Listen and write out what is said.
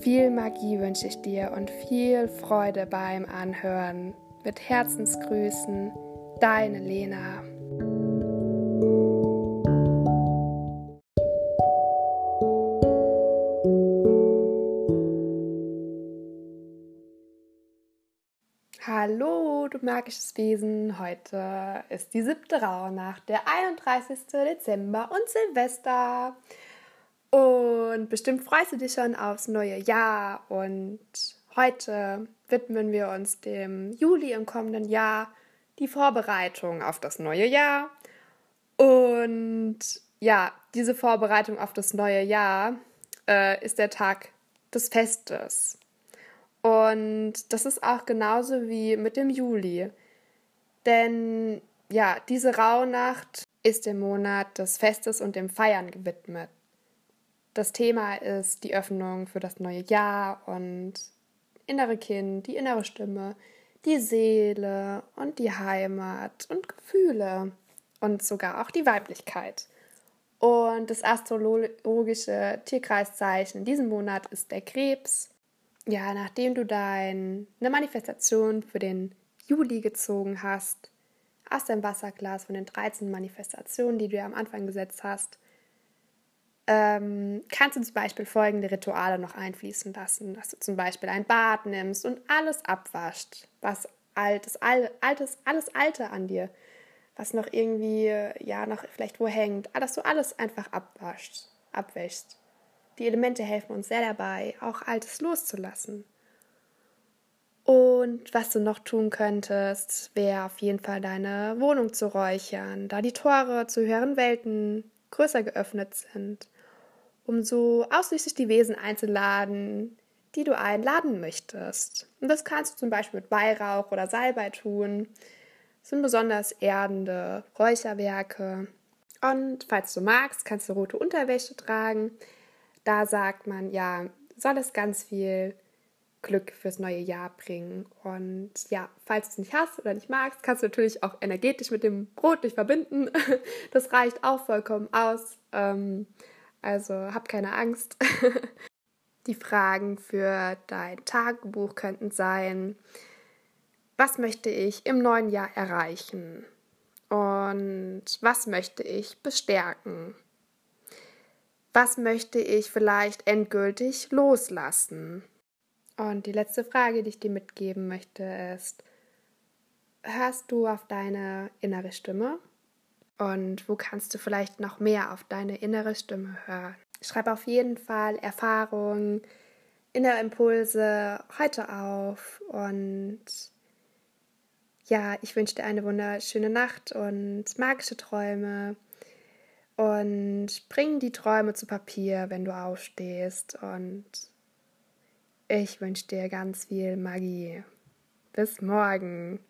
Viel Magie wünsche ich dir und viel Freude beim Anhören. Mit Herzensgrüßen, deine Lena. Hallo, du magisches Wesen. Heute ist die siebte Rauhnacht, der 31. Dezember und Silvester. Und bestimmt freust du dich schon aufs neue Jahr. Und heute widmen wir uns dem Juli im kommenden Jahr, die Vorbereitung auf das neue Jahr. Und ja, diese Vorbereitung auf das neue Jahr äh, ist der Tag des Festes. Und das ist auch genauso wie mit dem Juli. Denn ja, diese Rauhnacht ist dem Monat des Festes und dem Feiern gewidmet. Das Thema ist die Öffnung für das neue Jahr und innere Kind, die innere Stimme, die Seele und die Heimat und Gefühle und sogar auch die Weiblichkeit. Und das astrologische Tierkreiszeichen in diesem Monat ist der Krebs. Ja, nachdem du deine Manifestation für den Juli gezogen hast, aus deinem Wasserglas von den 13 Manifestationen, die du am Anfang gesetzt hast, ähm, kannst du zum Beispiel folgende Rituale noch einfließen lassen, dass du zum Beispiel ein Bad nimmst und alles abwascht, was altes, all, altes, alles Alte an dir, was noch irgendwie, ja, noch vielleicht wo hängt, dass du alles einfach abwascht, abwäschst. Die Elemente helfen uns sehr dabei, auch Altes loszulassen. Und was du noch tun könntest, wäre auf jeden Fall deine Wohnung zu räuchern, da die Tore zu höheren Welten größer geöffnet sind um so ausschließlich die Wesen einzuladen, die du einladen möchtest. Und das kannst du zum Beispiel mit Weihrauch oder Salbei tun. Das sind besonders erdende Räucherwerke. Und falls du magst, kannst du rote Unterwäsche tragen. Da sagt man, ja, soll es ganz viel Glück fürs neue Jahr bringen. Und ja, falls du es nicht hast oder nicht magst, kannst du natürlich auch energetisch mit dem Rot dich verbinden. Das reicht auch vollkommen aus. Ähm, also hab keine Angst. Die Fragen für dein Tagebuch könnten sein, was möchte ich im neuen Jahr erreichen? Und was möchte ich bestärken? Was möchte ich vielleicht endgültig loslassen? Und die letzte Frage, die ich dir mitgeben möchte, ist, hörst du auf deine innere Stimme? Und wo kannst du vielleicht noch mehr auf deine innere Stimme hören? Schreib auf jeden Fall Erfahrungen, innere Impulse heute auf und ja, ich wünsche dir eine wunderschöne Nacht und magische Träume und bring die Träume zu Papier, wenn du aufstehst und ich wünsche dir ganz viel Magie. Bis morgen.